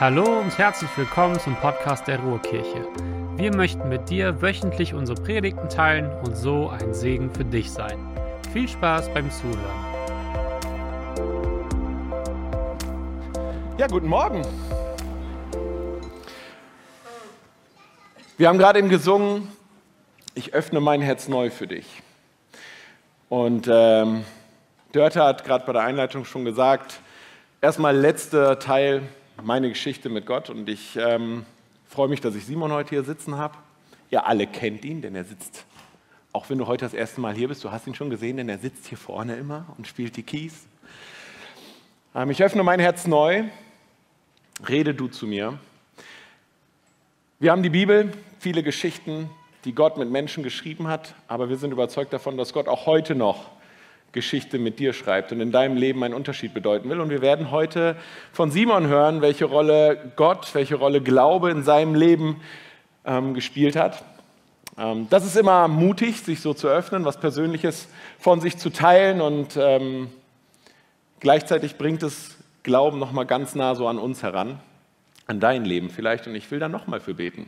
Hallo und herzlich willkommen zum Podcast der Ruhrkirche. Wir möchten mit dir wöchentlich unsere Predigten teilen und so ein Segen für dich sein. Viel Spaß beim Zuhören. Ja, guten Morgen. Wir haben gerade eben gesungen, ich öffne mein Herz neu für dich. Und ähm, Dörte hat gerade bei der Einleitung schon gesagt, erstmal letzter Teil meine Geschichte mit Gott und ich ähm, freue mich, dass ich Simon heute hier sitzen habe. Ihr alle kennt ihn, denn er sitzt, auch wenn du heute das erste Mal hier bist, du hast ihn schon gesehen, denn er sitzt hier vorne immer und spielt die Keys. Ähm, ich öffne mein Herz neu, rede du zu mir. Wir haben die Bibel, viele Geschichten, die Gott mit Menschen geschrieben hat, aber wir sind überzeugt davon, dass Gott auch heute noch Geschichte mit dir schreibt und in deinem Leben einen Unterschied bedeuten will. Und wir werden heute von Simon hören, welche Rolle Gott, welche Rolle Glaube in seinem Leben ähm, gespielt hat. Ähm, das ist immer mutig, sich so zu öffnen, was Persönliches von sich zu teilen und ähm, gleichzeitig bringt es Glauben nochmal ganz nah so an uns heran, an dein Leben vielleicht. Und ich will da nochmal für beten.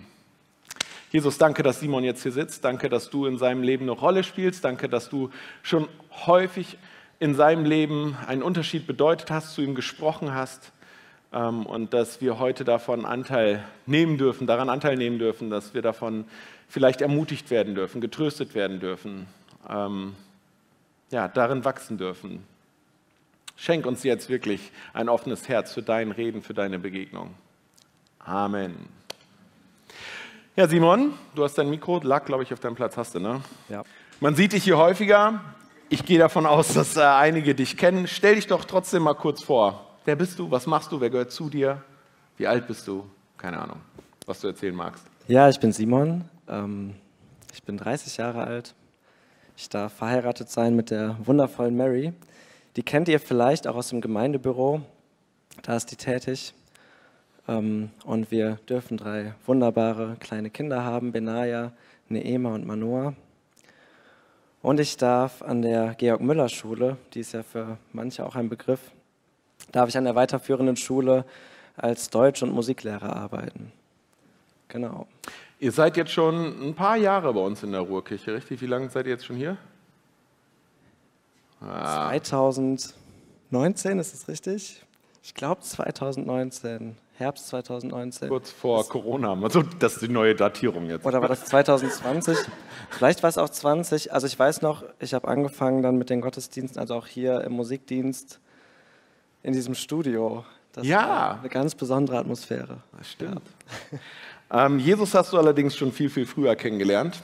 Jesus, danke, dass Simon jetzt hier sitzt. Danke, dass du in seinem Leben eine Rolle spielst. Danke, dass du schon häufig in seinem Leben einen Unterschied bedeutet hast, zu ihm gesprochen hast ähm, und dass wir heute davon Anteil nehmen dürfen, daran Anteil nehmen dürfen, dass wir davon vielleicht ermutigt werden dürfen, getröstet werden dürfen, ähm, ja, darin wachsen dürfen. Schenk uns jetzt wirklich ein offenes Herz für dein Reden, für deine Begegnung. Amen. Ja, Simon, du hast dein Mikro, lag, glaube ich, auf deinem Platz, hast du, ne? Ja. Man sieht dich hier häufiger. Ich gehe davon aus, dass äh, einige dich kennen. Stell dich doch trotzdem mal kurz vor. Wer bist du? Was machst du? Wer gehört zu dir? Wie alt bist du? Keine Ahnung, was du erzählen magst. Ja, ich bin Simon. Ähm, ich bin 30 Jahre alt. Ich darf verheiratet sein mit der wundervollen Mary. Die kennt ihr vielleicht auch aus dem Gemeindebüro. Da ist die tätig. Ähm, und wir dürfen drei wunderbare kleine Kinder haben, Benaya, Neema und Manoa. Und ich darf an der Georg-Müller-Schule, die ist ja für manche auch ein Begriff, darf ich an der weiterführenden Schule als Deutsch- und Musiklehrer arbeiten. Genau. Ihr seid jetzt schon ein paar Jahre bei uns in der Ruhrkirche, richtig? Wie lange seid ihr jetzt schon hier? Ah. 2019, ist es richtig? Ich glaube 2019. Herbst 2019. Kurz vor Corona, also das ist die neue Datierung jetzt. Oder war das 2020? Vielleicht war es auch 20. Also ich weiß noch, ich habe angefangen dann mit den Gottesdiensten, also auch hier im Musikdienst in diesem Studio. Das ja. eine ganz besondere Atmosphäre. Das stimmt. Ja. Ähm, Jesus hast du allerdings schon viel, viel früher kennengelernt.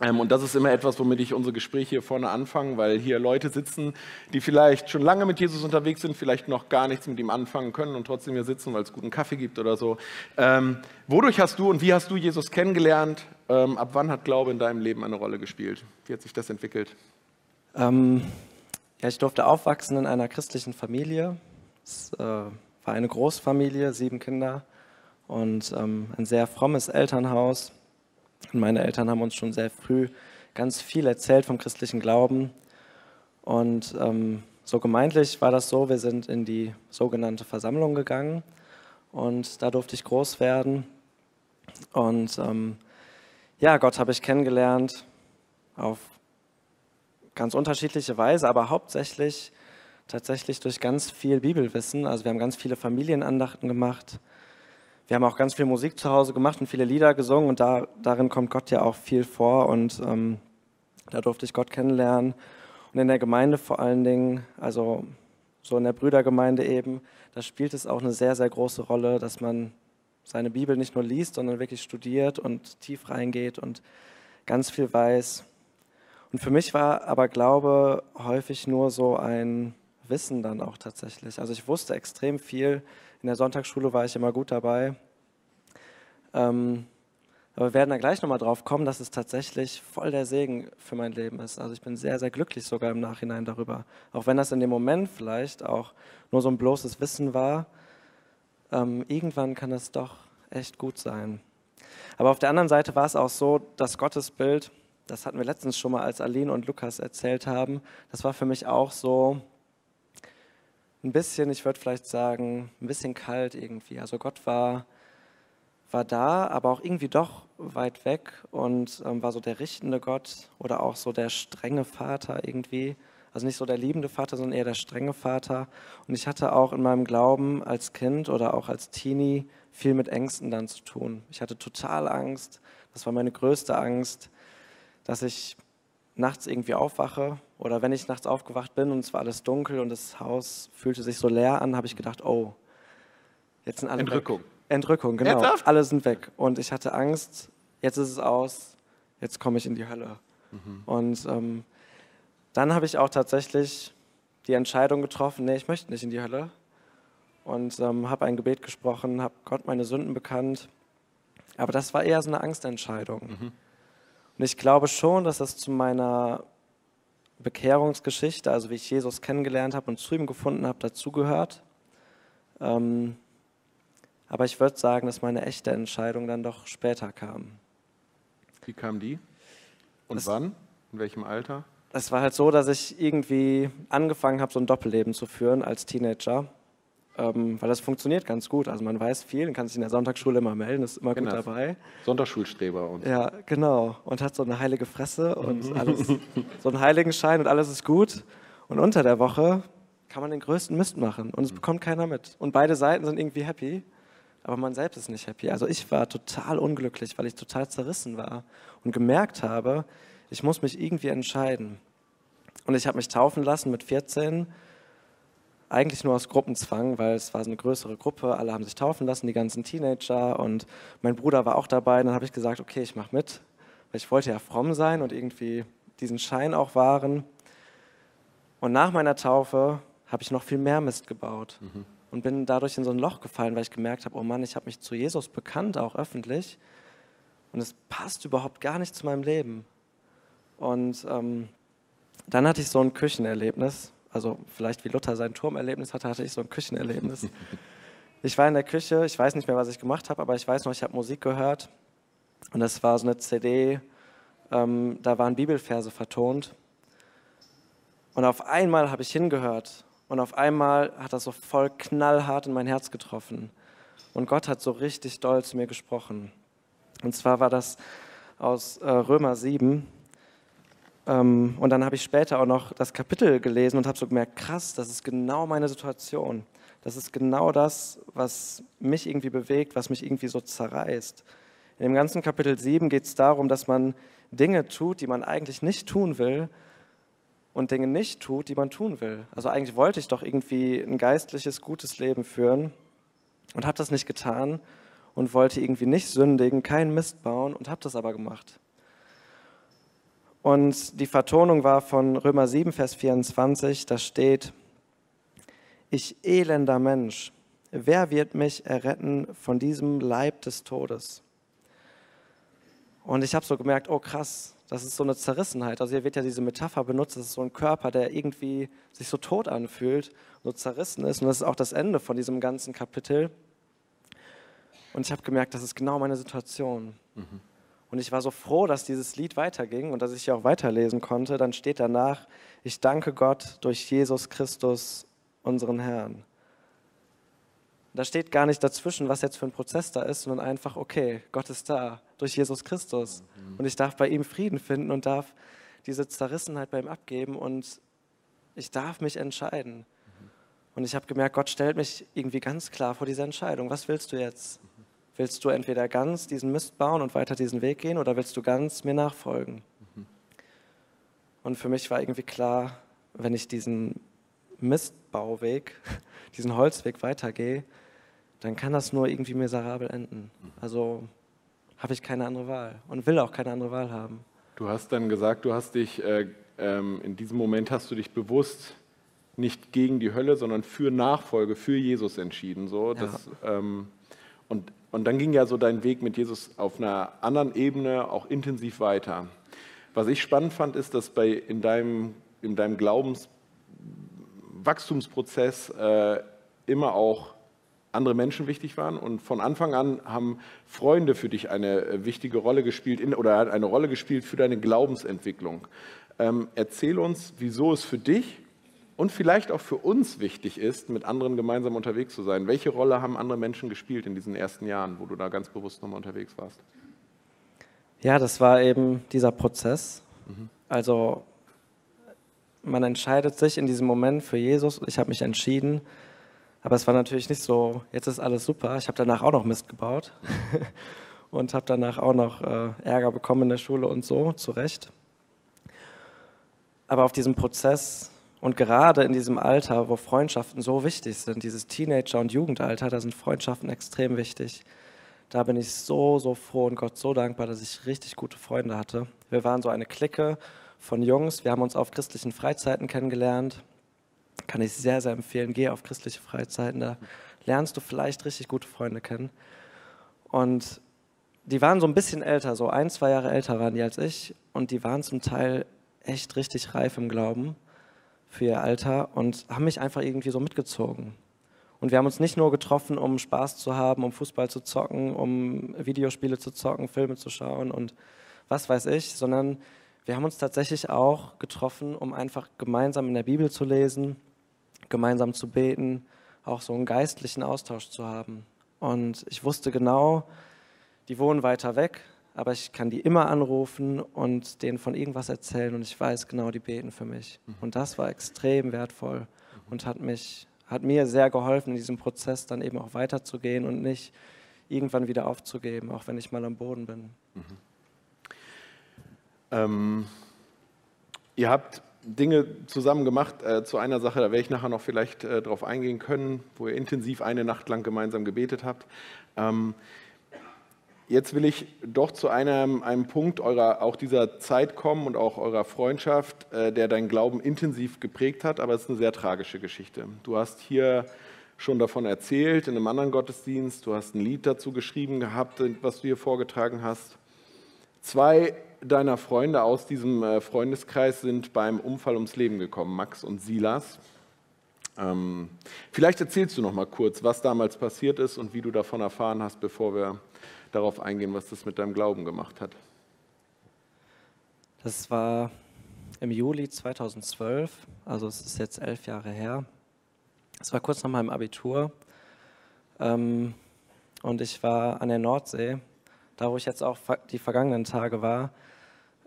Ähm, und das ist immer etwas, womit ich unsere Gespräche hier vorne anfange, weil hier Leute sitzen, die vielleicht schon lange mit Jesus unterwegs sind, vielleicht noch gar nichts mit ihm anfangen können und trotzdem hier sitzen, weil es guten Kaffee gibt oder so. Ähm, wodurch hast du und wie hast du Jesus kennengelernt? Ähm, ab wann hat Glaube in deinem Leben eine Rolle gespielt? Wie hat sich das entwickelt? Ähm, ja, ich durfte aufwachsen in einer christlichen Familie. Es äh, war eine Großfamilie, sieben Kinder und ähm, ein sehr frommes Elternhaus. Und meine Eltern haben uns schon sehr früh ganz viel erzählt vom christlichen Glauben. Und ähm, so gemeintlich war das so, wir sind in die sogenannte Versammlung gegangen und da durfte ich groß werden. Und ähm, ja, Gott habe ich kennengelernt auf ganz unterschiedliche Weise, aber hauptsächlich tatsächlich durch ganz viel Bibelwissen. Also wir haben ganz viele Familienandachten gemacht wir haben auch ganz viel Musik zu Hause gemacht und viele Lieder gesungen und da, darin kommt Gott ja auch viel vor und ähm, da durfte ich Gott kennenlernen. Und in der Gemeinde vor allen Dingen, also so in der Brüdergemeinde eben, da spielt es auch eine sehr, sehr große Rolle, dass man seine Bibel nicht nur liest, sondern wirklich studiert und tief reingeht und ganz viel weiß. Und für mich war aber Glaube häufig nur so ein Wissen dann auch tatsächlich. Also ich wusste extrem viel, in der Sonntagsschule war ich immer gut dabei. Ähm, aber wir werden da gleich nochmal drauf kommen, dass es tatsächlich voll der Segen für mein Leben ist. Also ich bin sehr, sehr glücklich sogar im Nachhinein darüber. Auch wenn das in dem Moment vielleicht auch nur so ein bloßes Wissen war, ähm, irgendwann kann es doch echt gut sein. Aber auf der anderen Seite war es auch so, dass Gottesbild, das hatten wir letztens schon mal, als Aline und Lukas erzählt haben, das war für mich auch so ein bisschen, ich würde vielleicht sagen, ein bisschen kalt irgendwie. Also Gott war, war da, aber auch irgendwie doch weit weg und ähm, war so der richtende Gott oder auch so der strenge Vater irgendwie. Also nicht so der liebende Vater, sondern eher der strenge Vater. Und ich hatte auch in meinem Glauben als Kind oder auch als Teenie viel mit Ängsten dann zu tun. Ich hatte total Angst. Das war meine größte Angst, dass ich nachts irgendwie aufwache oder wenn ich nachts aufgewacht bin und es war alles dunkel und das Haus fühlte sich so leer an, habe ich gedacht, oh, jetzt sind alle Entrückung. Weg. Entrückung, genau. Ernsthaft? Alle sind weg. Und ich hatte Angst, jetzt ist es aus, jetzt komme ich in die Hölle. Und ähm, dann habe ich auch tatsächlich die Entscheidung getroffen, nee, ich möchte nicht in die Hölle. Und ähm, habe ein Gebet gesprochen, habe Gott meine Sünden bekannt. Aber das war eher so eine Angstentscheidung. Und ich glaube schon, dass das zu meiner Bekehrungsgeschichte, also wie ich Jesus kennengelernt habe und zu ihm gefunden habe, dazugehört. Ähm, aber ich würde sagen, dass meine echte Entscheidung dann doch später kam. Wie kam die? Und Das- wann? In welchem Alter? Es war halt so, dass ich irgendwie angefangen habe, so ein Doppelleben zu führen als Teenager. Ähm, weil das funktioniert ganz gut. Also man weiß viel, kann sich in der Sonntagsschule immer melden, ist immer Genau. gut dabei. Sonntagsschulstreber und Ja, genau. Und hat so eine heilige Fresse und alles, so einen Heiligenschein und alles ist gut. Und unter der Woche kann man den größten Mist machen und es bekommt keiner mit. Und beide Seiten sind irgendwie happy, aber man selbst ist nicht happy. Also ich war total unglücklich, weil ich total zerrissen war und gemerkt habe, ich muss mich irgendwie entscheiden. Und ich habe mich taufen lassen mit 14, eigentlich nur aus Gruppenzwang, weil es war so eine größere Gruppe, alle haben sich taufen lassen, die ganzen Teenager. Und mein Bruder war auch dabei. Dann habe ich gesagt, okay, ich mache mit, weil ich wollte ja fromm sein und irgendwie diesen Schein auch wahren. Und nach meiner Taufe habe ich noch viel mehr Mist gebaut. Und bin dadurch in so ein Loch gefallen, weil ich gemerkt habe, oh Mann, ich habe mich zu Jesus bekannt, auch öffentlich, und es passt überhaupt gar nicht zu meinem Leben. Und ähm, dann hatte ich so ein Küchenerlebnis, also vielleicht wie Luther sein Turmerlebnis hatte, hatte ich so ein Küchenerlebnis. Ich war in der Küche, ich weiß nicht mehr, was ich gemacht habe, aber ich weiß noch, ich habe Musik gehört und das war so eine CD, ähm, da waren Bibelverse vertont. Und auf einmal habe ich hingehört und auf einmal hat das so voll knallhart in mein Herz getroffen. Und Gott hat so richtig doll zu mir gesprochen. Und zwar war das aus äh, Römer 7. Ähm, und dann habe ich später auch noch das Kapitel gelesen und habe so gemerkt, krass, das ist genau meine Situation. Das ist genau das, was mich irgendwie bewegt, was mich irgendwie so zerreißt. In dem ganzen Kapitel 7 geht es darum, dass man Dinge tut, die man eigentlich nicht tun will und Dinge nicht tut, die man tun will. Also eigentlich wollte ich doch irgendwie ein geistliches, gutes Leben führen und habe das nicht getan und wollte irgendwie nicht sündigen, keinen Mist bauen und habe das aber gemacht. Und die Vertonung war von Römer 7, Vers 24, da steht, ich elender Mensch, wer wird mich erretten von diesem Leib des Todes? Und ich habe so gemerkt, oh krass, das ist so eine Zerrissenheit. Also hier wird ja diese Metapher benutzt, das ist so ein Körper, der irgendwie sich so tot anfühlt, so zerrissen ist. Und das ist auch das Ende von diesem ganzen Kapitel. Und ich habe gemerkt, das ist genau meine Situation. Und ich war so froh, dass dieses Lied weiterging und dass ich hier auch weiterlesen konnte. Dann steht danach, ich danke Gott durch Jesus Christus, unseren Herrn. Da steht gar nicht dazwischen, was jetzt für ein Prozess da ist, sondern einfach, okay, Gott ist da durch Jesus Christus. Und ich darf bei ihm Frieden finden und darf diese Zerrissenheit bei ihm abgeben und ich darf mich entscheiden. Und ich habe gemerkt, Gott stellt mich irgendwie ganz klar vor diese Entscheidung. Was willst du jetzt? Willst du entweder ganz diesen Mist bauen und weiter diesen Weg gehen oder willst du ganz mir nachfolgen? Und für mich war irgendwie klar, wenn ich diesen Mistbauweg, diesen Holzweg weitergehe, dann kann das nur irgendwie miserabel enden. Also habe ich keine andere Wahl und will auch keine andere Wahl haben. Du hast dann gesagt, du hast dich, äh, ähm, in diesem Moment hast du dich bewusst nicht gegen die Hölle, sondern für Nachfolge, für Jesus entschieden. So, das, ähm, und, und dann ging ja so dein Weg mit Jesus auf einer anderen Ebene auch intensiv weiter. Was ich spannend fand, ist, dass bei, in deinem, in deinem Glaubenswachstumsprozess äh, immer auch andere Menschen wichtig waren und von Anfang an haben Freunde für dich eine äh, wichtige Rolle gespielt in, oder eine Rolle gespielt für deine Glaubensentwicklung. Ähm, erzähl uns, wieso es für dich und vielleicht auch für uns wichtig ist, mit anderen gemeinsam unterwegs zu sein. Welche Rolle haben andere Menschen gespielt in diesen ersten Jahren, wo du da ganz bewusst nochmal unterwegs warst? Ja, das war eben dieser Prozess. Mhm. Also man entscheidet sich in diesem Moment für Jesus. Ich habe mich entschieden, aber es war natürlich nicht so, jetzt ist alles super. Ich habe danach auch noch Mist gebaut und habe danach auch noch äh, Ärger bekommen in der Schule und so, zu Recht. Aber auf diesem Prozess und gerade in diesem Alter, wo Freundschaften so wichtig sind, dieses Teenager- und Jugendalter, da sind Freundschaften extrem wichtig. Da bin ich so, so froh und Gott so dankbar, dass ich richtig gute Freunde hatte. Wir waren so eine Clique von Jungs. Wir haben uns auf christlichen Freizeiten kennengelernt. Kann ich sehr, sehr empfehlen. Geh auf christliche Freizeiten, da lernst du vielleicht richtig gute Freunde kennen. Und die waren so ein bisschen älter, so ein, zwei Jahre älter waren die als ich. Und die waren zum Teil echt richtig reif im Glauben für ihr Alter und haben mich einfach irgendwie so mitgezogen. Und wir haben uns nicht nur getroffen, um Spaß zu haben, um Fußball zu zocken, um Videospiele zu zocken, Filme zu schauen und was weiß ich, sondern wir haben uns tatsächlich auch getroffen, um einfach gemeinsam in der Bibel zu lesen, gemeinsam zu beten, auch so einen geistlichen Austausch zu haben. Und ich wusste genau, die wohnen weiter weg, aber ich kann die immer anrufen und denen von irgendwas erzählen und ich weiß genau, die beten für mich. Mhm. Und das war extrem wertvoll und hat mich, hat mir sehr geholfen, in diesem Prozess dann eben auch weiterzugehen und nicht irgendwann wieder aufzugeben, auch wenn ich mal am Boden bin. Mhm. Ähm, ihr habt Dinge zusammen gemacht. Äh, zu einer Sache, da werde ich nachher noch vielleicht äh, drauf eingehen können, wo ihr intensiv eine Nacht lang gemeinsam gebetet habt. Ähm, jetzt will ich doch zu einem, einem Punkt eurer, auch dieser Zeit kommen und auch eurer Freundschaft, äh, der deinen Glauben intensiv geprägt hat, aber es ist eine sehr tragische Geschichte. Du hast hier schon davon erzählt in einem anderen Gottesdienst, du hast ein Lied dazu geschrieben gehabt, was du hier vorgetragen hast. Zwei deiner Freunde aus diesem äh, Freundeskreis sind beim Unfall ums Leben gekommen, Max und Silas. Ähm, vielleicht erzählst du noch mal kurz, was damals passiert ist und wie du davon erfahren hast, bevor wir darauf eingehen, was das mit deinem Glauben gemacht hat. Das war im Juli 2012, also es ist jetzt elf Jahre her. Es war kurz nach meinem Abitur ähm, und ich war an der Nordsee, da wo ich jetzt auch die vergangenen Tage war,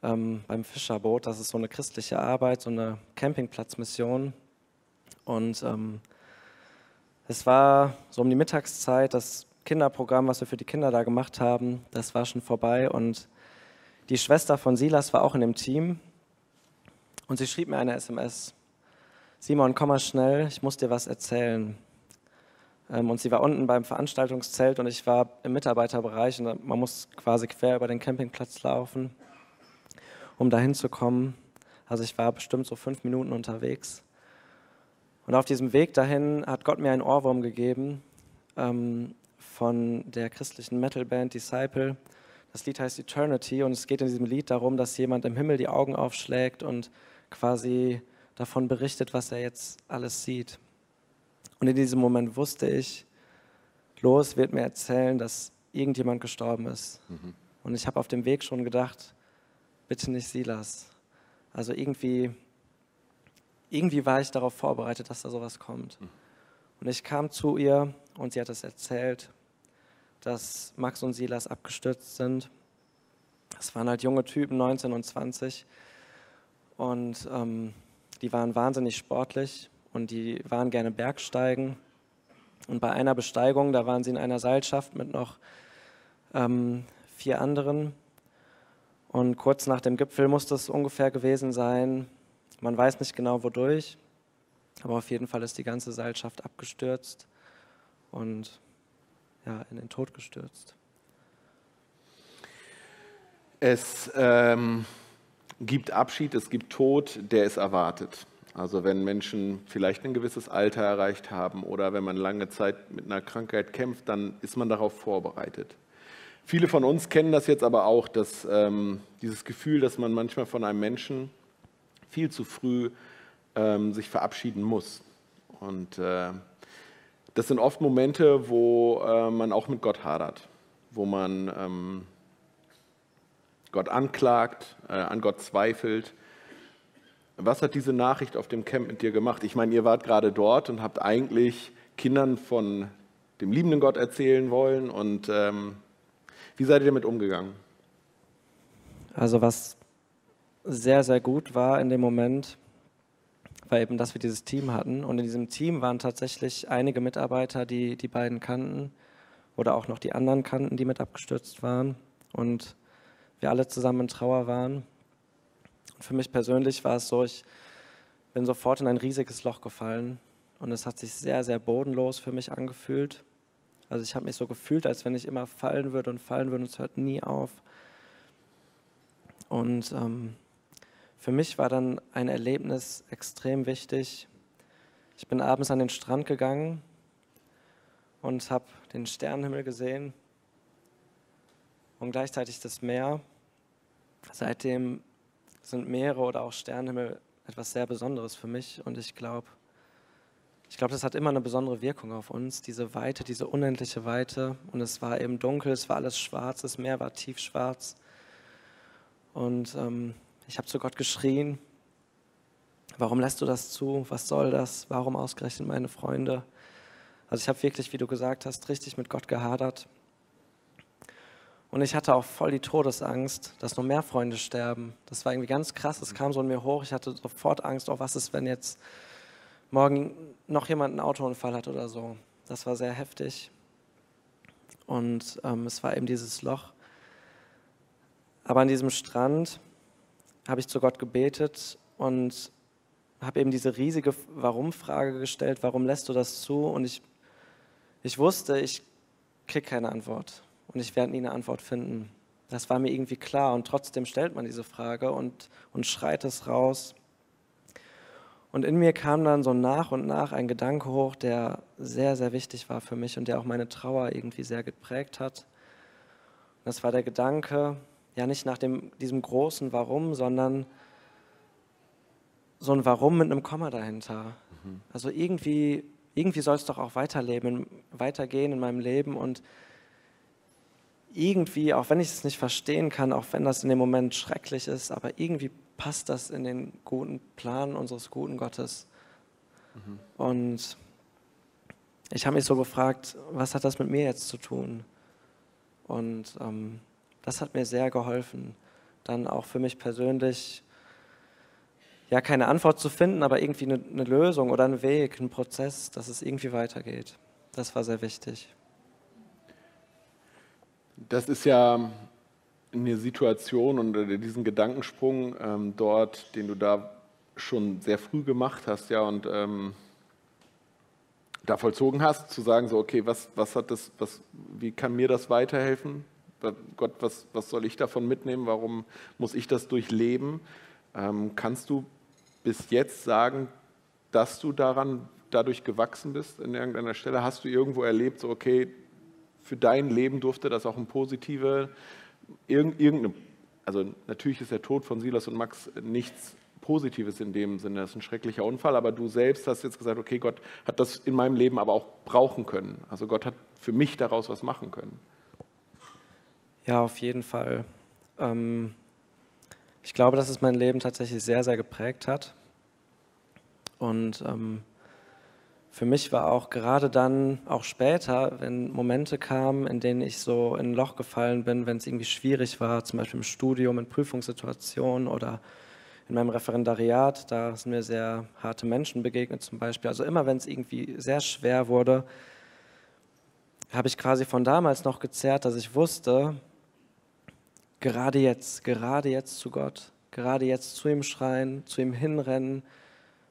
ähm, beim Fischerboot. Das ist so eine christliche Arbeit, so eine Campingplatzmission. Und ähm, es war so um die Mittagszeit, das Kinderprogramm, was wir für die Kinder da gemacht haben, das war schon vorbei. Und die Schwester von Silas war auch in dem Team. Und sie schrieb mir eine SMS. Simon, komm mal schnell, ich muss dir was erzählen. Ähm, und sie war unten beim Veranstaltungszelt und ich war im Mitarbeiterbereich und man muss quasi quer über den Campingplatz laufen um dahin zu kommen. Also ich war bestimmt so fünf Minuten unterwegs. Und auf diesem Weg dahin hat Gott mir einen Ohrwurm gegeben ähm, von der christlichen Metalband Disciple. Das Lied heißt Eternity und es geht in diesem Lied darum, dass jemand im Himmel die Augen aufschlägt und quasi davon berichtet, was er jetzt alles sieht. Und in diesem Moment wusste ich, los wird mir erzählen, dass irgendjemand gestorben ist. Mhm. Und ich habe auf dem Weg schon gedacht, bitte nicht Silas. Also irgendwie, irgendwie war ich darauf vorbereitet, dass da sowas kommt. Hm. Und ich kam zu ihr und sie hat es erzählt, dass Max und Silas abgestürzt sind. Es waren halt junge Typen, 19 und 20. Und ähm, die waren wahnsinnig sportlich und die waren gerne Bergsteigen. Und bei einer Besteigung, da waren sie in einer Seilschaft mit noch ähm, vier anderen. Und kurz nach dem Gipfel muss das ungefähr gewesen sein. Man weiß nicht genau wodurch, aber auf jeden Fall ist die ganze Seilschaft abgestürzt und ja, in den Tod gestürzt. Es ähm, gibt Abschied, es gibt Tod, der ist erwartet. Also wenn Menschen vielleicht ein gewisses Alter erreicht haben oder wenn man lange Zeit mit einer Krankheit kämpft, dann ist man darauf vorbereitet. Viele von uns kennen das jetzt aber auch, dass ähm, dieses Gefühl, dass man manchmal von einem Menschen viel zu früh ähm, sich verabschieden muss. Und äh, das sind oft Momente, wo äh, man auch mit Gott hadert, wo man ähm, Gott anklagt, äh, an Gott zweifelt. was hat diese Nachricht auf dem Camp mit dir gemacht? Ich meine, ihr wart gerade dort und habt eigentlich Kindern von dem liebenden Gott erzählen wollen. Und ähm, wie seid ihr damit umgegangen? Also was sehr, sehr gut war in dem Moment, war eben, dass wir dieses Team hatten. Und in diesem Team waren tatsächlich einige Mitarbeiter, die die beiden kannten oder auch noch die anderen kannten, die mit abgestürzt waren. Und wir alle zusammen in Trauer waren. Und für mich persönlich war es so, ich bin sofort in ein riesiges Loch gefallen und es hat sich sehr, sehr bodenlos für mich angefühlt. Also ich habe mich so gefühlt, als wenn ich immer fallen würde und fallen würde und es hört nie auf. Und ähm, für mich war dann ein Erlebnis extrem wichtig. Ich bin abends an den Strand gegangen und habe den Sternenhimmel gesehen und gleichzeitig das Meer. Seitdem sind Meere oder auch Sternenhimmel etwas sehr Besonderes für mich und ich glaube, ich glaube, das hat immer eine besondere Wirkung auf uns, diese Weite, diese unendliche Weite. Und es war eben dunkel, es war alles schwarz, das Meer war tiefschwarz. Und ähm, ich habe zu Gott geschrien, warum lässt du das zu? Was soll das? Warum ausgerechnet meine Freunde? Also ich habe wirklich, wie du gesagt hast, richtig mit Gott gehadert. Und ich hatte auch voll die Todesangst, dass noch mehr Freunde sterben. Das war irgendwie ganz krass. Es kam so in mir hoch. Ich hatte sofort Angst, oh, was ist, wenn jetzt morgen noch jemand einen Autounfall hat oder so. Das war sehr heftig. Und ähm, es war eben dieses Loch. Aber an diesem Strand habe ich zu Gott gebetet und habe eben diese riesige Warum-Frage gestellt, warum lässt du das zu? Und ich, ich wusste, ich kriege keine Antwort und ich werde nie eine Antwort finden. Das war mir irgendwie klar und trotzdem stellt man diese Frage und, und schreit es raus. Und in mir kam dann so nach und nach ein Gedanke hoch, der sehr, sehr wichtig war für mich und der auch meine Trauer irgendwie sehr geprägt hat. Und das war der Gedanke, ja nicht nach dem, diesem großen Warum, sondern so ein Warum mit einem Komma dahinter. Mhm. Also irgendwie, irgendwie soll es doch auch weiterleben, weitergehen in meinem Leben und irgendwie, auch wenn ich es nicht verstehen kann, auch wenn das in dem Moment schrecklich ist, aber irgendwie passt das in den guten Plan unseres guten Gottes. Mhm. Und ich habe mich so gefragt, was hat das mit mir jetzt zu tun? Und ähm, das hat mir sehr geholfen, dann auch für mich persönlich, ja, keine Antwort zu finden, aber irgendwie eine, eine Lösung oder einen Weg, einen Prozess, dass es irgendwie weitergeht. Das war sehr wichtig. Das ist ja eine Situation und diesen Gedankensprung ähm, dort, den du da schon sehr früh gemacht hast, ja, und ähm, da vollzogen hast, zu sagen, so, okay, was, was hat das, was, wie kann mir das weiterhelfen? Gott, was, was soll ich davon mitnehmen? Warum muss ich das durchleben? Ähm, kannst du bis jetzt sagen, dass du daran dadurch gewachsen bist in irgendeiner Stelle? Hast du irgendwo erlebt, so okay, für dein Leben durfte das auch ein positive, irgendeine, also natürlich ist der Tod von Silas und Max nichts Positives in dem Sinne, das ist ein schrecklicher Unfall, aber du selbst hast jetzt gesagt, okay, Gott hat das in meinem Leben aber auch brauchen können. Also Gott hat für mich daraus was machen können. Ja, auf jeden Fall. Ähm, ich glaube, dass es mein Leben tatsächlich sehr, sehr geprägt hat. Und ähm, für mich war auch gerade dann, auch später, wenn Momente kamen, in denen ich so in ein Loch gefallen bin, wenn es irgendwie schwierig war, zum Beispiel im Studium, in Prüfungssituationen oder in meinem Referendariat, da sind mir sehr harte Menschen begegnet zum Beispiel. Also immer, wenn es irgendwie sehr schwer wurde, habe ich quasi von damals noch gezerrt, dass ich wusste, gerade jetzt, gerade jetzt zu Gott, gerade jetzt zu ihm schreien, zu ihm hinrennen,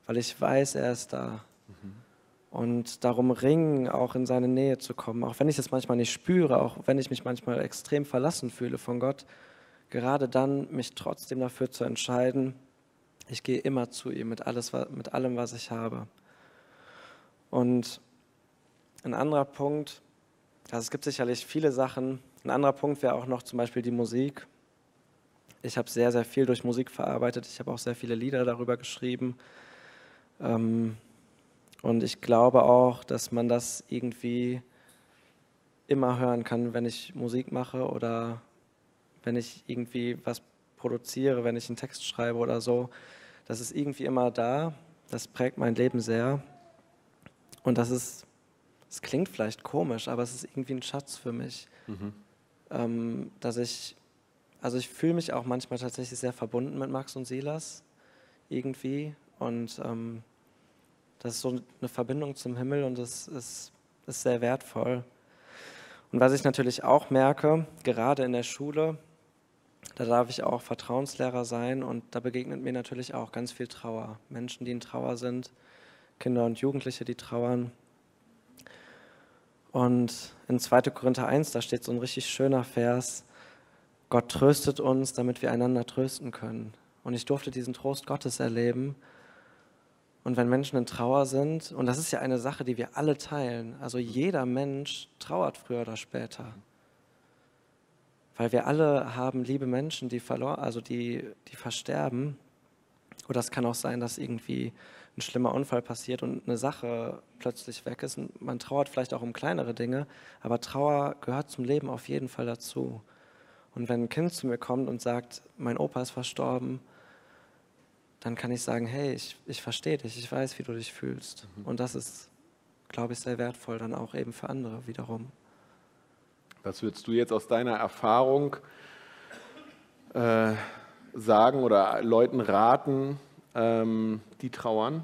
weil ich weiß, er ist da. Und darum ringen, auch in seine Nähe zu kommen, auch wenn ich es manchmal nicht spüre, auch wenn ich mich manchmal extrem verlassen fühle von Gott, gerade dann mich trotzdem dafür zu entscheiden, ich gehe immer zu ihm mit, alles, mit allem, was ich habe. Und ein anderer Punkt, also es gibt sicherlich viele Sachen, ein anderer Punkt wäre auch noch zum Beispiel die Musik. Ich habe sehr, sehr viel durch Musik verarbeitet, ich habe auch sehr viele Lieder darüber geschrieben. Ähm, und ich glaube auch, dass man das irgendwie immer hören kann, wenn ich Musik mache oder wenn ich irgendwie was produziere, wenn ich einen Text schreibe oder so, das ist irgendwie immer da, das prägt mein Leben sehr. Und das ist, es klingt vielleicht komisch, aber es ist irgendwie ein Schatz für mich, mhm. Ähm, dass ich, also ich fühle mich auch manchmal tatsächlich sehr verbunden mit Max und Silas irgendwie und ähm, das ist so eine Verbindung zum Himmel und das ist, ist sehr wertvoll. Und was ich natürlich auch merke, gerade in der Schule, da darf ich auch Vertrauenslehrer sein und da begegnet mir natürlich auch ganz viel Trauer. Menschen, die in Trauer sind, Kinder und Jugendliche, die trauern. Und in 2. Korinther 1, da steht so ein richtig schöner Vers, Gott tröstet uns, damit wir einander trösten können. Und ich durfte diesen Trost Gottes erleben. Und wenn Menschen in Trauer sind, und das ist ja eine Sache, die wir alle teilen, also jeder Mensch trauert früher oder später. Weil wir alle haben liebe Menschen, die verloren, also die, die versterben. Oder es kann auch sein, dass irgendwie ein schlimmer Unfall passiert und eine Sache plötzlich weg ist. Und man trauert vielleicht auch um kleinere Dinge, aber Trauer gehört zum Leben auf jeden Fall dazu. Und wenn ein Kind zu mir kommt und sagt, mein Opa ist verstorben, dann kann ich sagen, hey, ich, ich verstehe dich, ich weiß, wie du dich fühlst. Mhm. Und das ist, glaube ich, sehr wertvoll dann auch eben für andere wiederum. Was würdest du jetzt aus deiner Erfahrung äh, sagen oder Leuten raten, ähm, die trauern?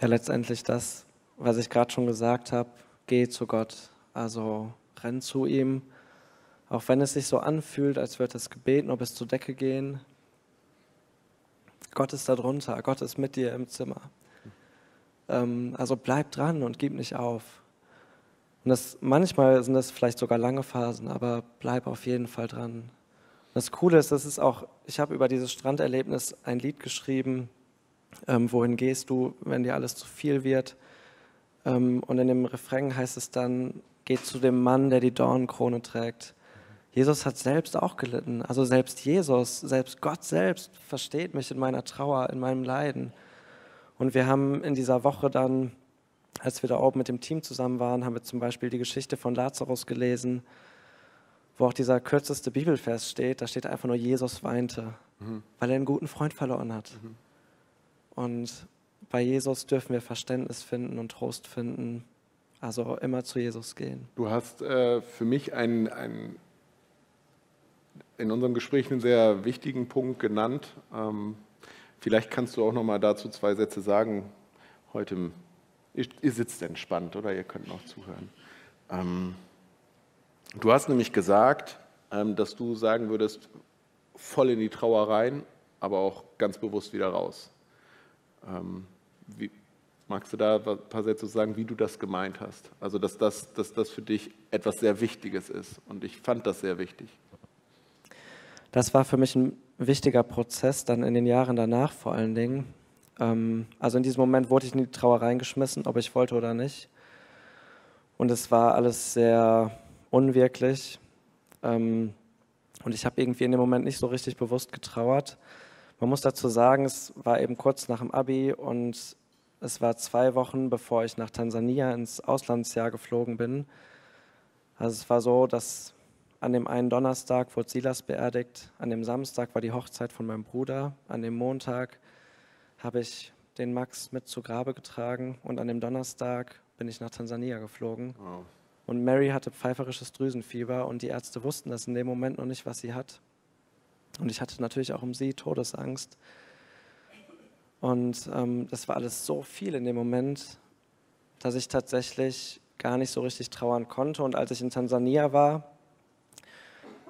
Ja, letztendlich das, was ich gerade schon gesagt habe, geh zu Gott. Also renn zu ihm, auch wenn es sich so anfühlt, als würde es gebeten, ob es zur Decke gehen. Gott ist da drunter, Gott ist mit dir im Zimmer. Ähm, also bleib dran und gib nicht auf. Und das, manchmal sind das vielleicht sogar lange Phasen, aber bleib auf jeden Fall dran. Das Coole ist, das ist auch, ich habe über dieses Stranderlebnis ein Lied geschrieben, ähm, wohin gehst du, wenn dir alles zu viel wird. Ähm, und in dem Refrain heißt es dann, geh zu dem Mann, der die Dornenkrone trägt. Jesus hat selbst auch gelitten. Also selbst Jesus, selbst Gott selbst versteht mich in meiner Trauer, in meinem Leiden. Und wir haben in dieser Woche dann als wir da oben mit dem Team zusammen waren, haben wir zum Beispiel die Geschichte von Lazarus gelesen, wo auch dieser kürzeste Bibelvers steht. Da steht einfach nur, Jesus weinte, mhm. weil er einen guten Freund verloren hat. Mhm. Und bei Jesus dürfen wir Verständnis finden und Trost finden. Also immer zu Jesus gehen. Du hast äh, für mich einen, einen, in unserem Gespräch einen sehr wichtigen Punkt genannt. Ähm, vielleicht kannst du auch noch mal dazu zwei Sätze sagen heute Ihr, ihr sitzt entspannt, oder? Ihr könnt noch zuhören. Ähm, du hast nämlich gesagt, ähm, dass du sagen würdest, voll in die Trauer rein, aber auch ganz bewusst wieder raus. Ähm, wie, magst du da ein paar Sätze sagen, wie du das gemeint hast? Also, dass das, dass das für dich etwas sehr Wichtiges ist. Und ich fand das sehr wichtig. Das war für mich ein wichtiger Prozess, dann in den Jahren danach vor allen Dingen. Ähm, also in diesem Moment wurde ich in die Trauer reingeschmissen, ob ich wollte oder nicht. Und es war alles sehr unwirklich. Ähm, und ich habe irgendwie in dem Moment nicht so richtig bewusst getrauert. Man muss dazu sagen, es war eben kurz nach dem Abi und es war zwei Wochen, bevor ich nach Tansania ins Auslandsjahr geflogen bin. Also es war so, dass an dem einen Donnerstag wurde Silas beerdigt, an dem Samstag war die Hochzeit von meinem Bruder, an dem Montag habe ich den Max mit zu Grabe getragen und an dem Donnerstag bin ich nach Tansania geflogen. Wow. Und Mary hatte pfeiferisches Drüsenfieber und die Ärzte wussten das in dem Moment noch nicht, was sie hat. Und ich hatte natürlich auch um sie Todesangst. Und ähm, das war alles so viel in dem Moment, dass ich tatsächlich gar nicht so richtig trauern konnte. Und als ich in Tansania war,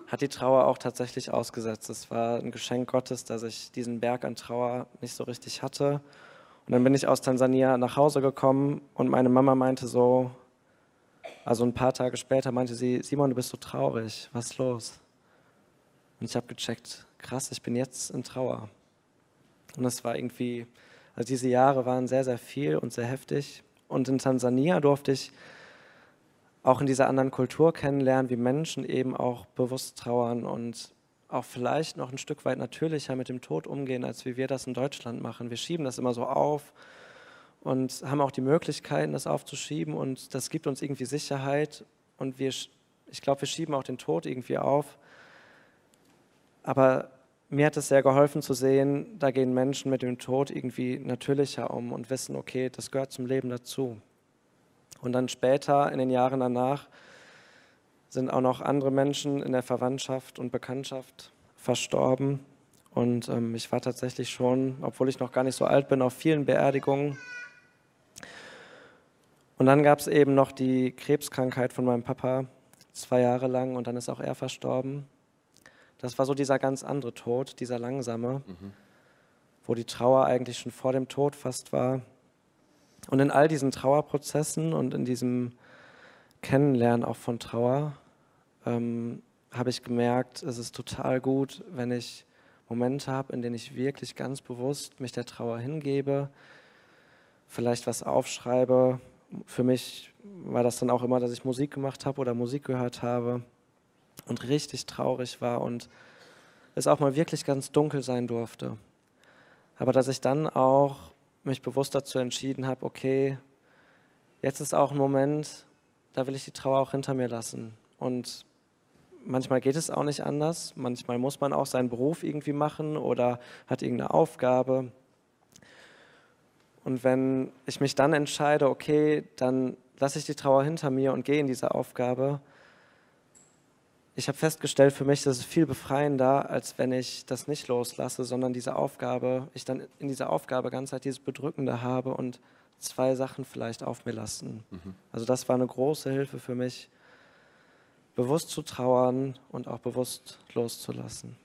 hat die Trauer auch tatsächlich ausgesetzt. Es war ein Geschenk Gottes, dass ich diesen Berg an Trauer nicht so richtig hatte. Und dann bin ich aus Tansania nach Hause gekommen und meine Mama meinte so, also ein paar Tage später meinte sie, Simon, du bist so traurig, was ist los? Und ich habe gecheckt, krass, ich bin jetzt in Trauer. Und es war irgendwie, also diese Jahre waren sehr, sehr viel und sehr heftig. Und in Tansania durfte ich auch in dieser anderen Kultur kennenlernen, wie Menschen eben auch bewusst trauern und auch vielleicht noch ein Stück weit natürlicher mit dem Tod umgehen, als wie wir das in Deutschland machen. Wir schieben das immer so auf und haben auch die Möglichkeiten, das aufzuschieben und das gibt uns irgendwie Sicherheit und wir, ich glaube, wir schieben auch den Tod irgendwie auf. Aber mir hat es sehr geholfen zu sehen, da gehen Menschen mit dem Tod irgendwie natürlicher um und wissen, okay, das gehört zum Leben dazu. Und dann später, in den Jahren danach, sind auch noch andere Menschen in der Verwandtschaft und Bekanntschaft verstorben. Und ähm, ich war tatsächlich schon, obwohl ich noch gar nicht so alt bin, auf vielen Beerdigungen. Und dann gab es eben noch die Krebskrankheit von meinem Papa, zwei Jahre lang, und dann ist auch er verstorben. Das war so dieser ganz andere Tod, dieser langsame, mhm. wo die Trauer eigentlich schon vor dem Tod fast war. Und in all diesen Trauerprozessen und in diesem Kennenlernen auch von Trauer ähm, habe ich gemerkt, es ist total gut, wenn ich Momente habe, in denen ich wirklich ganz bewusst mich der Trauer hingebe, vielleicht was aufschreibe. Für mich war das dann auch immer, dass ich Musik gemacht habe oder Musik gehört habe und richtig traurig war und es auch mal wirklich ganz dunkel sein durfte. Aber dass ich dann auch mich bewusst dazu entschieden habe, okay, jetzt ist auch ein Moment, da will ich die Trauer auch hinter mir lassen. Und manchmal geht es auch nicht anders. Manchmal muss man auch seinen Beruf irgendwie machen oder hat irgendeine Aufgabe. Und wenn ich mich dann entscheide, okay, dann lasse ich die Trauer hinter mir und gehe in diese Aufgabe, ich habe festgestellt für mich, das ist viel befreiender, als wenn ich das nicht loslasse, sondern diese Aufgabe, ich dann in dieser Aufgabe ganz halt dieses Bedrückende habe und zwei Sachen vielleicht auf mir lassen. Mhm. Also das war eine große Hilfe für mich, bewusst zu trauern und auch bewusst loszulassen.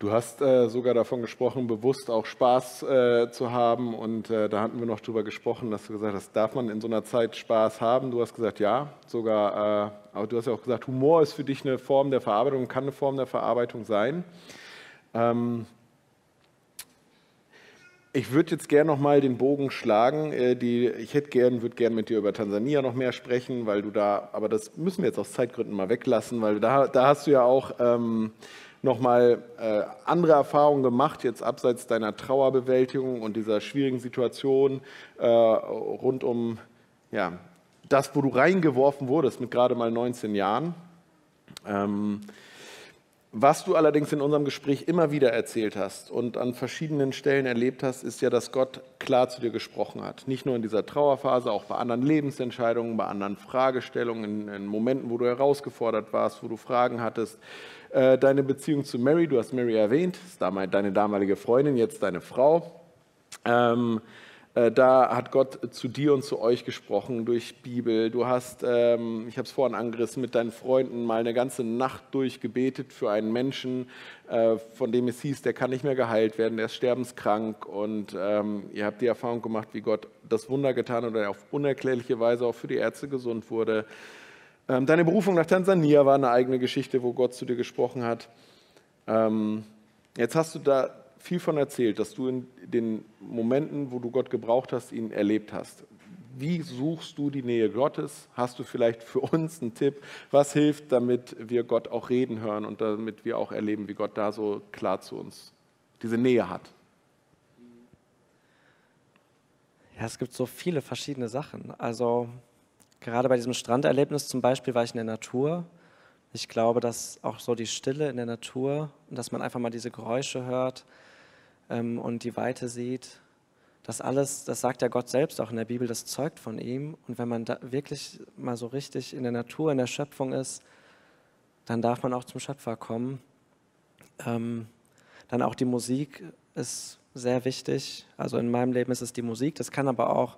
Du hast äh, sogar davon gesprochen, bewusst auch Spaß äh, zu haben. Und äh, da hatten wir noch drüber gesprochen, dass du gesagt hast, darf man in so einer Zeit Spaß haben? Du hast gesagt, ja. Sogar, äh, aber du hast ja auch gesagt, Humor ist für dich eine Form der Verarbeitung, kann eine Form der Verarbeitung sein. Ähm, ich würde jetzt gerne noch mal den Bogen schlagen. Äh, die, ich hätte gern, würde gerne mit dir über Tansania noch mehr sprechen, weil du da, aber das müssen wir jetzt aus Zeitgründen mal weglassen, weil da, da hast du ja auch ähm, nochmal äh, andere Erfahrungen gemacht, jetzt abseits deiner Trauerbewältigung und dieser schwierigen Situation äh, rund um ja, das, wo du reingeworfen wurdest mit gerade mal 19 Jahren. Ähm, was du allerdings in unserem Gespräch immer wieder erzählt hast und an verschiedenen Stellen erlebt hast, ist ja, dass Gott klar zu dir gesprochen hat. Nicht nur in dieser Trauerphase, auch bei anderen Lebensentscheidungen, bei anderen Fragestellungen, in, in Momenten, wo du herausgefordert warst, wo du Fragen hattest. Äh, deine Beziehung zu Mary, du hast Mary erwähnt, ist deine damalige Freundin, jetzt deine Frau. Ähm, äh, da hat Gott zu dir und zu euch gesprochen durch Bibel. Du hast, ähm, ich habe es vorhin angerissen, mit deinen Freunden mal eine ganze Nacht durchgebetet für einen Menschen, äh, von dem es hieß, der kann nicht mehr geheilt werden, der ist sterbenskrank. Und ähm, ihr habt die Erfahrung gemacht, wie Gott das Wunder getan oder auf unerklärliche Weise auch für die Ärzte gesund wurde. Ähm, deine Berufung nach Tansania war eine eigene Geschichte, wo Gott zu dir gesprochen hat. Ähm, jetzt hast du da viel von erzählt, dass du in den Momenten, wo du Gott gebraucht hast, ihn erlebt hast. Wie suchst du die Nähe Gottes? Hast du vielleicht für uns einen Tipp? Was hilft, damit wir Gott auch reden hören und damit wir auch erleben, wie Gott da so klar zu uns diese Nähe hat? Ja, es gibt so viele verschiedene Sachen. Also Gerade bei diesem Stranderlebnis zum Beispiel war ich in der Natur. Ich glaube, dass auch so die Stille in der Natur, dass man einfach mal diese Geräusche hört ähm, und die Weite sieht, das alles, das sagt ja Gott selbst auch in der Bibel, das zeugt von ihm. Und wenn man da wirklich mal so richtig in der Natur, in der Schöpfung ist, dann darf man auch zum Schöpfer kommen. Ähm, dann auch die Musik ist sehr wichtig. Also in meinem Leben ist es die Musik. Das kann aber auch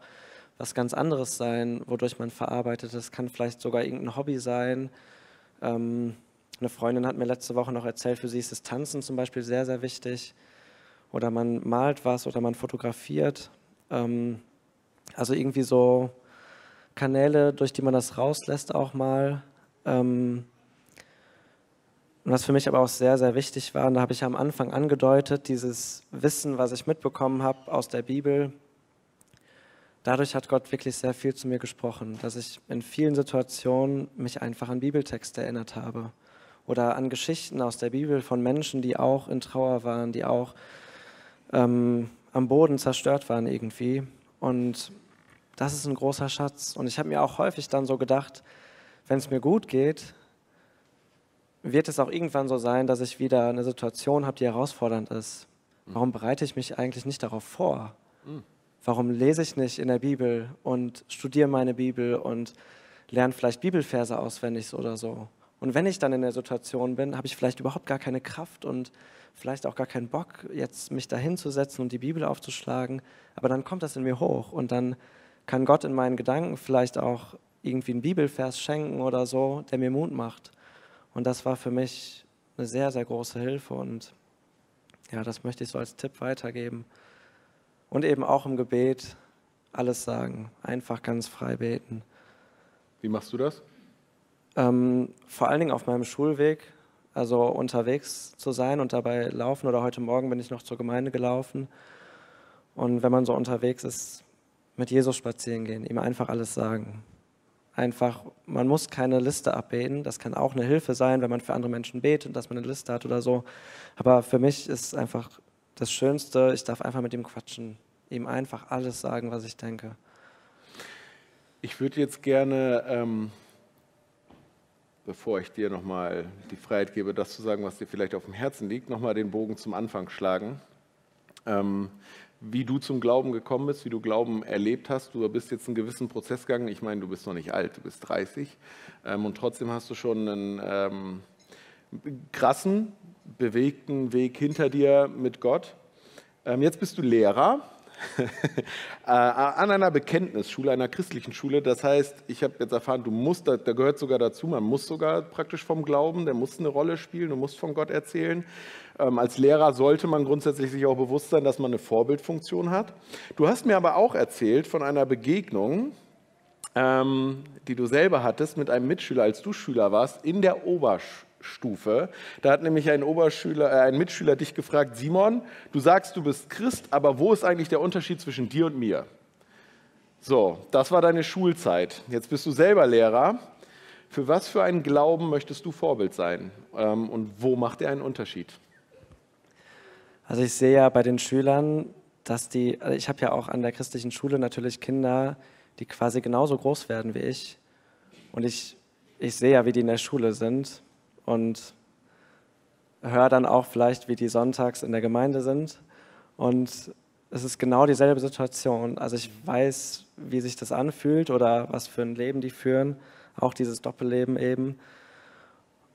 was ganz anderes sein, wodurch man verarbeitet. Das kann vielleicht sogar irgendein Hobby sein. Ähm, eine Freundin hat mir letzte Woche noch erzählt, für sie ist das Tanzen zum Beispiel sehr, sehr wichtig. Oder man malt was oder man fotografiert. Ähm, also irgendwie so Kanäle, durch die man das rauslässt auch mal. Ähm, und was für mich aber auch sehr, sehr wichtig war, und da habe ich am Anfang angedeutet, dieses Wissen, was ich mitbekommen habe aus der Bibel, dadurch hat Gott wirklich sehr viel zu mir gesprochen, dass ich in vielen Situationen mich einfach an Bibeltexte erinnert habe oder an Geschichten aus der Bibel von Menschen, die auch in Trauer waren, die auch ähm, am Boden zerstört waren irgendwie. Und das ist ein großer Schatz. Und ich habe mir auch häufig dann so gedacht, wenn es mir gut geht, wird es auch irgendwann so sein, dass ich wieder eine Situation habe, die herausfordernd ist. Warum bereite ich mich eigentlich nicht darauf vor? Warum lese ich nicht in der Bibel und studiere meine Bibel und lerne vielleicht Bibelverse auswendig oder so? Und wenn ich dann in der Situation bin, habe ich vielleicht überhaupt gar keine Kraft und vielleicht auch gar keinen Bock, jetzt mich da hinzusetzen und die Bibel aufzuschlagen. Aber dann kommt das in mir hoch und dann kann Gott in meinen Gedanken vielleicht auch irgendwie einen Bibelvers schenken oder so, der mir Mut macht. Und das war für mich eine sehr, sehr große Hilfe und ja, das möchte ich so als Tipp weitergeben. Und eben auch im Gebet alles sagen, einfach ganz frei beten. Wie machst du das? Ähm, vor allen Dingen auf meinem Schulweg, also unterwegs zu sein und dabei laufen. Oder heute Morgen bin ich noch zur Gemeinde gelaufen. Und wenn man so unterwegs ist, mit Jesus spazieren gehen, ihm einfach alles sagen. Einfach, man muss keine Liste abbeten. Das kann auch eine Hilfe sein, wenn man für andere Menschen betet, dass man eine Liste hat oder so. Aber für mich ist einfach das Schönste, ich darf einfach mit ihm quatschen, ihm einfach alles sagen, was ich denke. Ich würde jetzt gerne, ähm, bevor ich dir nochmal die Freiheit gebe, das zu sagen, was dir vielleicht auf dem Herzen liegt, nochmal den Bogen zum Anfang schlagen. Ähm, wie du zum Glauben gekommen bist, wie du Glauben erlebt hast. Du bist jetzt einen gewissen Prozess gegangen. Ich meine, du bist noch nicht alt, du bist 30. Ähm, und trotzdem hast du schon einen ähm, krassen, bewegten Weg hinter dir mit Gott. Ähm, jetzt bist du Lehrer äh, an einer Bekenntnisschule, einer christlichen Schule. Das heißt, ich habe jetzt erfahren, du musst, da, da, gehört sogar dazu, man muss sogar praktisch vom Glauben, der muss eine Rolle spielen, du musst von Gott erzählen. Ähm, als Lehrer sollte man grundsätzlich sich auch bewusst sein, dass man eine Vorbildfunktion hat. Du hast mir aber auch erzählt von einer Begegnung, ähm, die du selber hattest mit einem Mitschüler, als du Schüler warst, in der Oberstufe. Da hat nämlich ein, Oberschüler, äh, ein Mitschüler dich gefragt, Simon, du sagst, du bist Christ, aber wo ist eigentlich der Unterschied zwischen dir und mir? So, das war deine Schulzeit. Jetzt bist du selber Lehrer. Für was für einen Glauben möchtest du Vorbild sein? Ähm, und wo macht er einen Unterschied? Also ich sehe ja bei den Schülern, dass die, also ich habe ja auch an der christlichen Schule natürlich Kinder, die quasi genauso groß werden wie ich. Und ich, ich sehe ja, wie die in der Schule sind und höre dann auch vielleicht, wie die sonntags in der Gemeinde sind. Und es ist genau dieselbe Situation. Also ich weiß, wie sich das anfühlt oder was für ein Leben die führen, auch dieses Doppelleben eben.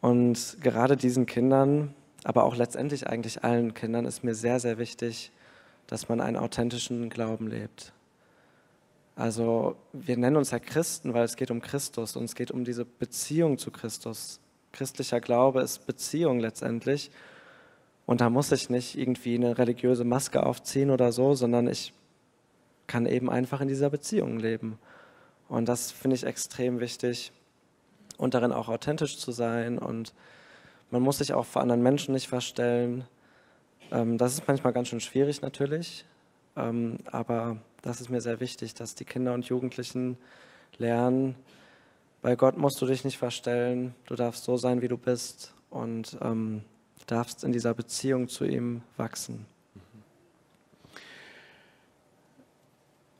Und gerade diesen Kindern aber auch letztendlich eigentlich allen Kindern ist mir sehr, sehr wichtig, dass man einen authentischen Glauben lebt. Also wir nennen uns ja Christen, weil es geht um Christus und es geht um diese Beziehung zu Christus. Christlicher Glaube ist Beziehung letztendlich. Und da muss ich nicht irgendwie eine religiöse Maske aufziehen oder so, sondern ich kann eben einfach in dieser Beziehung leben. Und das finde ich extrem wichtig und darin auch authentisch zu sein und man muss sich auch vor anderen Menschen nicht verstellen. Ähm, das ist manchmal ganz schön schwierig natürlich, ähm, aber das ist mir sehr wichtig, dass die Kinder und Jugendlichen lernen, bei Gott musst du dich nicht verstellen, du darfst so sein, wie du bist und ähm, darfst in dieser Beziehung zu ihm wachsen.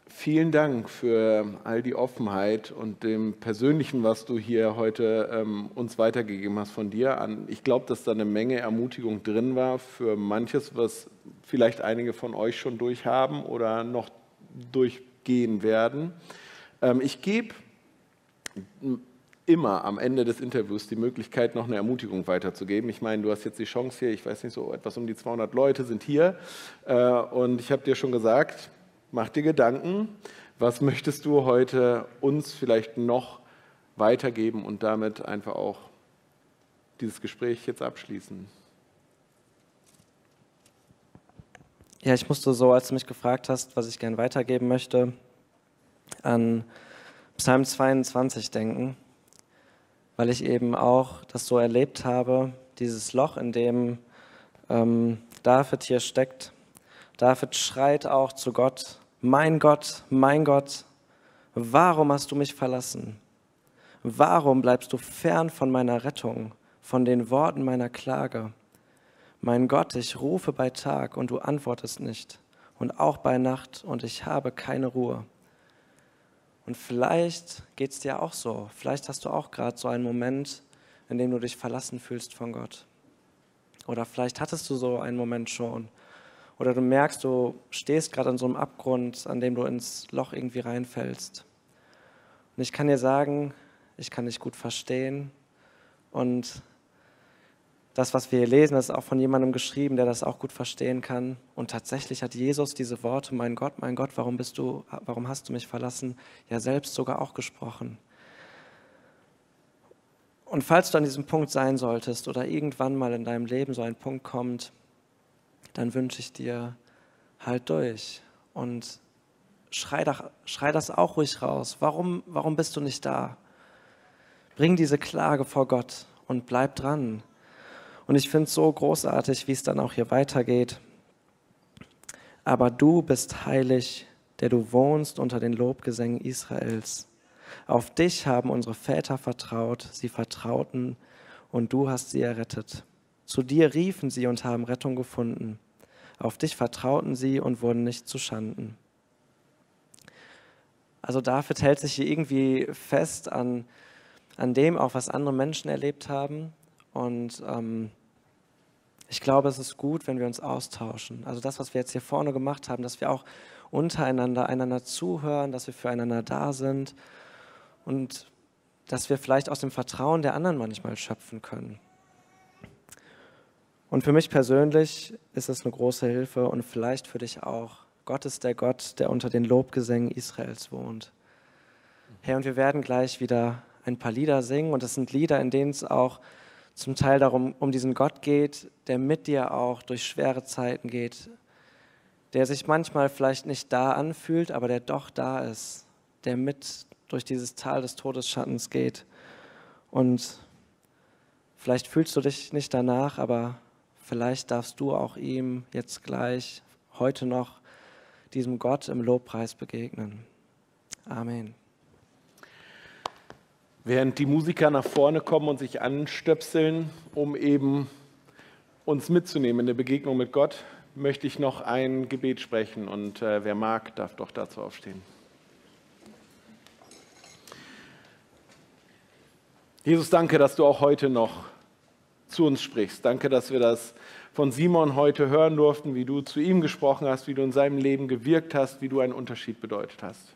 Vielen Dank für all die Offenheit und dem Persönlichen, was du hier heute ähm, uns weitergegeben hast von dir an. Ich glaube, dass da eine Menge Ermutigung drin war für manches, was vielleicht einige von euch schon durchhaben oder noch durchgehen werden. Ähm, ich gebe immer am Ende des Interviews die Möglichkeit, noch eine Ermutigung weiterzugeben. Ich meine, du hast jetzt die Chance hier, ich weiß nicht, so etwas um die 200 Leute sind hier. Äh, und ich habe dir schon gesagt, Mach dir Gedanken, was möchtest du heute uns vielleicht noch weitergeben und damit einfach auch dieses Gespräch jetzt abschließen. Ja, ich musste so, als du mich gefragt hast, was ich gern weitergeben möchte, an Psalm 22 denken, weil ich eben auch das so erlebt habe, dieses Loch, in dem ähm, David hier steckt. David schreit auch zu Gott mein Gott, mein Gott, warum hast du mich verlassen? Warum bleibst du fern von meiner Rettung, von den Worten meiner Klage? Mein Gott, ich rufe bei Tag und du antwortest nicht, und auch bei Nacht und ich habe keine Ruhe. Und vielleicht geht es dir auch so, vielleicht hast du auch gerade so einen Moment, in dem du dich verlassen fühlst von Gott. Oder vielleicht hattest du so einen Moment schon. Oder du merkst, du stehst gerade an so einem Abgrund, an dem du ins Loch irgendwie reinfällst. Und ich kann dir sagen, ich kann dich gut verstehen. Und das, was wir hier lesen, das ist auch von jemandem geschrieben, der das auch gut verstehen kann. Und tatsächlich hat Jesus diese Worte, mein Gott, mein Gott, warum bist du, warum hast du mich verlassen, ja selbst sogar auch gesprochen. Und falls du an diesem Punkt sein solltest oder irgendwann mal in deinem Leben so ein Punkt kommt, dann wünsche ich dir, halt durch und schrei, das, auch ruhig raus. Warum, warum bist du nicht da? Bring diese Klage vor Gott und bleib dran. Und ich finde es so großartig, wie es dann auch hier weitergeht. Aber du bist heilig, der du wohnst unter den Lobgesängen Israels. Auf dich haben unsere Väter vertraut, sie vertrauten und du hast sie errettet. Zu dir riefen sie und haben Rettung gefunden. Auf dich vertrauten sie und wurden nicht zu Schanden. Also David hält sich hier irgendwie fest an, an dem, auch was andere Menschen erlebt haben. Und ähm, ich glaube, es ist gut, wenn wir uns austauschen. Also das, was wir jetzt hier vorne gemacht haben, dass wir auch untereinander einander zuhören, dass wir füreinander da sind und dass wir vielleicht aus dem Vertrauen der anderen manchmal schöpfen können. Und für mich persönlich ist es eine große Hilfe und vielleicht für dich auch. Gott ist der Gott, der unter den Lobgesängen Israels wohnt. Herr, und wir werden gleich wieder ein paar Lieder singen und es sind Lieder, in denen es auch zum Teil darum um diesen Gott geht, der mit dir auch durch schwere Zeiten geht, der sich manchmal vielleicht nicht da anfühlt, aber der doch da ist, der mit durch dieses Tal des Todesschattens geht. Und vielleicht fühlst du dich nicht danach, aber vielleicht darfst du auch ihm jetzt gleich, heute noch, diesem Gott im Lobpreis begegnen. Amen. Während die Musiker nach vorne kommen und sich anstöpseln, um eben uns mitzunehmen in der Begegnung mit Gott, möchte ich noch ein Gebet sprechen und äh, wer mag, darf doch dazu aufstehen. Jesus, danke, dass du auch heute noch zu uns sprichst. Danke, dass wir das von Simon heute hören durften, wie du zu ihm gesprochen hast, wie du in seinem Leben gewirkt hast, wie du einen Unterschied bedeutet hast.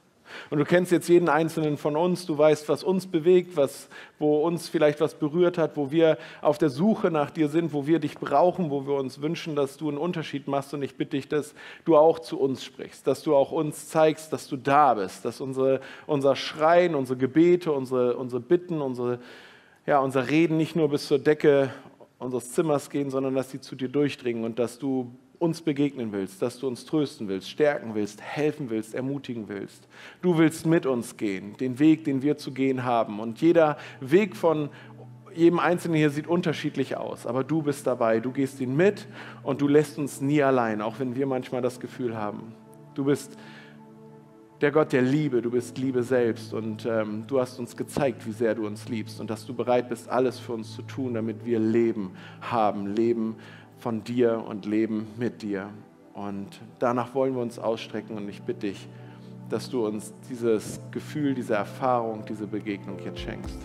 Und du kennst jetzt jeden einzelnen von uns, du weißt, was uns bewegt, was, wo uns vielleicht was berührt hat, wo wir auf der Suche nach dir sind, wo wir dich brauchen, wo wir uns wünschen, dass du einen Unterschied machst. Und ich bitte dich, dass du auch zu uns sprichst, dass du auch uns zeigst, dass du da bist, dass unsere, unser Schreien, unsere Gebete, unsere, unsere Bitten, unsere, ja, unser Reden nicht nur bis zur Decke unseres Zimmers gehen, sondern dass sie zu dir durchdringen und dass du uns begegnen willst, dass du uns trösten willst, stärken willst, helfen willst, ermutigen willst. Du willst mit uns gehen, den Weg, den wir zu gehen haben. Und jeder Weg von jedem Einzelnen hier sieht unterschiedlich aus, aber du bist dabei, du gehst ihn mit und du lässt uns nie allein, auch wenn wir manchmal das Gefühl haben. Du bist der Gott der Liebe, du bist Liebe selbst und ähm, du hast uns gezeigt, wie sehr du uns liebst und dass du bereit bist, alles für uns zu tun, damit wir Leben haben, Leben von dir und leben mit dir. Und danach wollen wir uns ausstrecken und ich bitte dich, dass du uns dieses Gefühl, diese Erfahrung, diese Begegnung jetzt schenkst.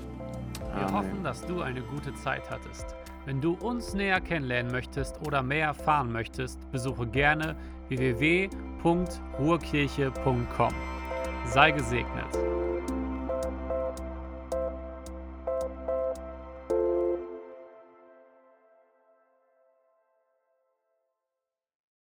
Amen. Wir hoffen, dass du eine gute Zeit hattest. Wenn du uns näher kennenlernen möchtest oder mehr erfahren möchtest, besuche gerne www.ruhrkirche.com. Sei gesegnet.